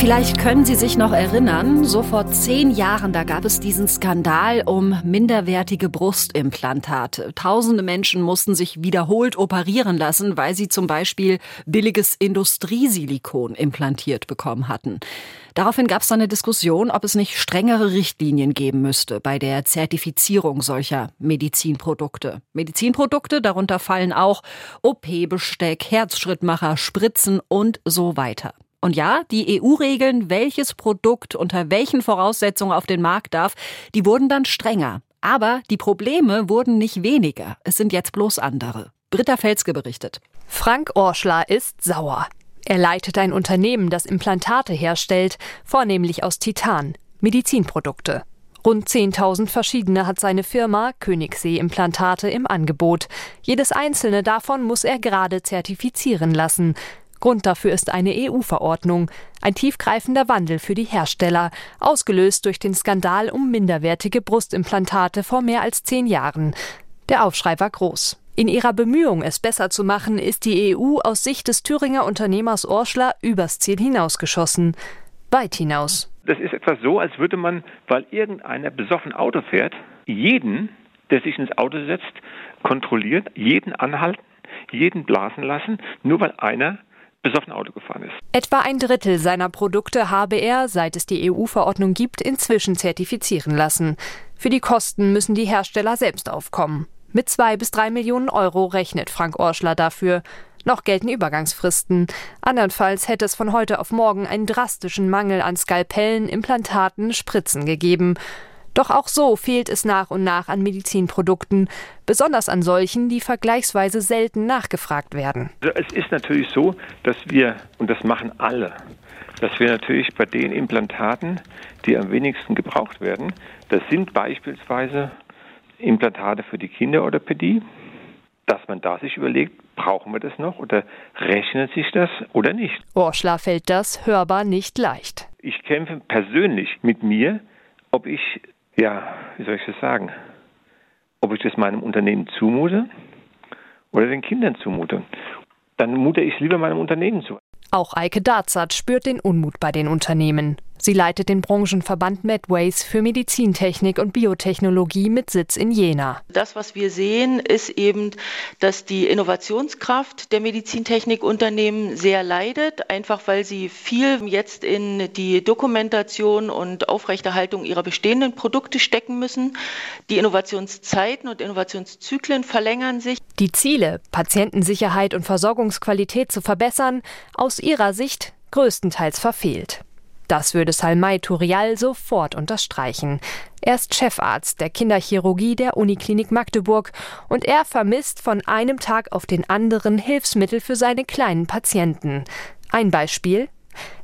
Vielleicht können Sie sich noch erinnern, so vor zehn Jahren, da gab es diesen Skandal um minderwertige Brustimplantate. Tausende Menschen mussten sich wiederholt operieren lassen, weil sie zum Beispiel billiges Industriesilikon implantiert bekommen hatten. Daraufhin gab es eine Diskussion, ob es nicht strengere Richtlinien geben müsste bei der Zertifizierung solcher Medizinprodukte. Medizinprodukte, darunter fallen auch OP-Besteck, Herzschrittmacher, Spritzen und so weiter. Und ja, die EU regeln, welches Produkt unter welchen Voraussetzungen auf den Markt darf, die wurden dann strenger. Aber die Probleme wurden nicht weniger. Es sind jetzt bloß andere. Britta Felske berichtet. Frank Orschler ist sauer. Er leitet ein Unternehmen, das Implantate herstellt, vornehmlich aus Titan, Medizinprodukte. Rund 10.000 verschiedene hat seine Firma Königssee Implantate im Angebot. Jedes einzelne davon muss er gerade zertifizieren lassen. Grund dafür ist eine EU-Verordnung, ein tiefgreifender Wandel für die Hersteller, ausgelöst durch den Skandal um minderwertige Brustimplantate vor mehr als zehn Jahren. Der Aufschrei war groß. In ihrer Bemühung, es besser zu machen, ist die EU aus Sicht des Thüringer Unternehmers Orschler übers Ziel hinausgeschossen. Weit hinaus. Das ist etwas so, als würde man, weil irgendeiner besoffen Auto fährt, jeden, der sich ins Auto setzt, kontrolliert, jeden anhalten, jeden blasen lassen, nur weil einer besoffen Auto gefahren ist. Etwa ein Drittel seiner Produkte habe er, seit es die EU-Verordnung gibt, inzwischen zertifizieren lassen. Für die Kosten müssen die Hersteller selbst aufkommen. Mit zwei bis drei Millionen Euro rechnet Frank Orschler dafür. Noch gelten Übergangsfristen. Andernfalls hätte es von heute auf morgen einen drastischen Mangel an Skalpellen, Implantaten, Spritzen gegeben. Doch auch so fehlt es nach und nach an Medizinprodukten, besonders an solchen, die vergleichsweise selten nachgefragt werden. Also es ist natürlich so, dass wir, und das machen alle, dass wir natürlich bei den Implantaten, die am wenigsten gebraucht werden, das sind beispielsweise Implantate für die Kinderorthopädie, dass man da sich überlegt, brauchen wir das noch oder rechnet sich das oder nicht? Orschler fällt das hörbar nicht leicht. Ich kämpfe persönlich mit mir, ob ich ja, wie soll ich das sagen, ob ich das meinem Unternehmen zumute oder den Kindern zumute. Dann mute ich es lieber meinem Unternehmen zu. Auch Eike Darzat spürt den Unmut bei den Unternehmen. Sie leitet den Branchenverband Medways für Medizintechnik und Biotechnologie mit Sitz in Jena. Das, was wir sehen, ist eben, dass die Innovationskraft der Medizintechnikunternehmen sehr leidet, einfach weil sie viel jetzt in die Dokumentation und Aufrechterhaltung ihrer bestehenden Produkte stecken müssen. Die Innovationszeiten und Innovationszyklen verlängern sich. Die Ziele, Patientensicherheit und Versorgungsqualität zu verbessern, aus ihrer Sicht größtenteils verfehlt. Das würde Salmai Turial sofort unterstreichen. Er ist Chefarzt der Kinderchirurgie der Uniklinik Magdeburg und er vermisst von einem Tag auf den anderen Hilfsmittel für seine kleinen Patienten. Ein Beispiel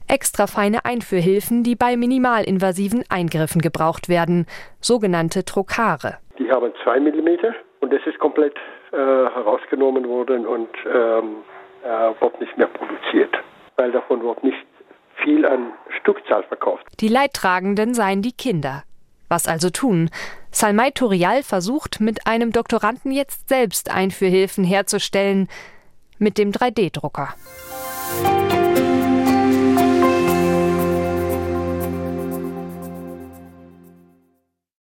extra feine Einführhilfen, die bei minimalinvasiven Eingriffen gebraucht werden, sogenannte Trokare. Die haben zwei Millimeter und das ist komplett äh, herausgenommen worden und ähm, äh, wird nicht mehr produziert, weil davon wird nicht viel an Stückzahl verkauft. Die Leidtragenden seien die Kinder. Was also tun? Salmai Turial versucht mit einem Doktoranden jetzt selbst Einführhilfen herzustellen mit dem 3D-Drucker.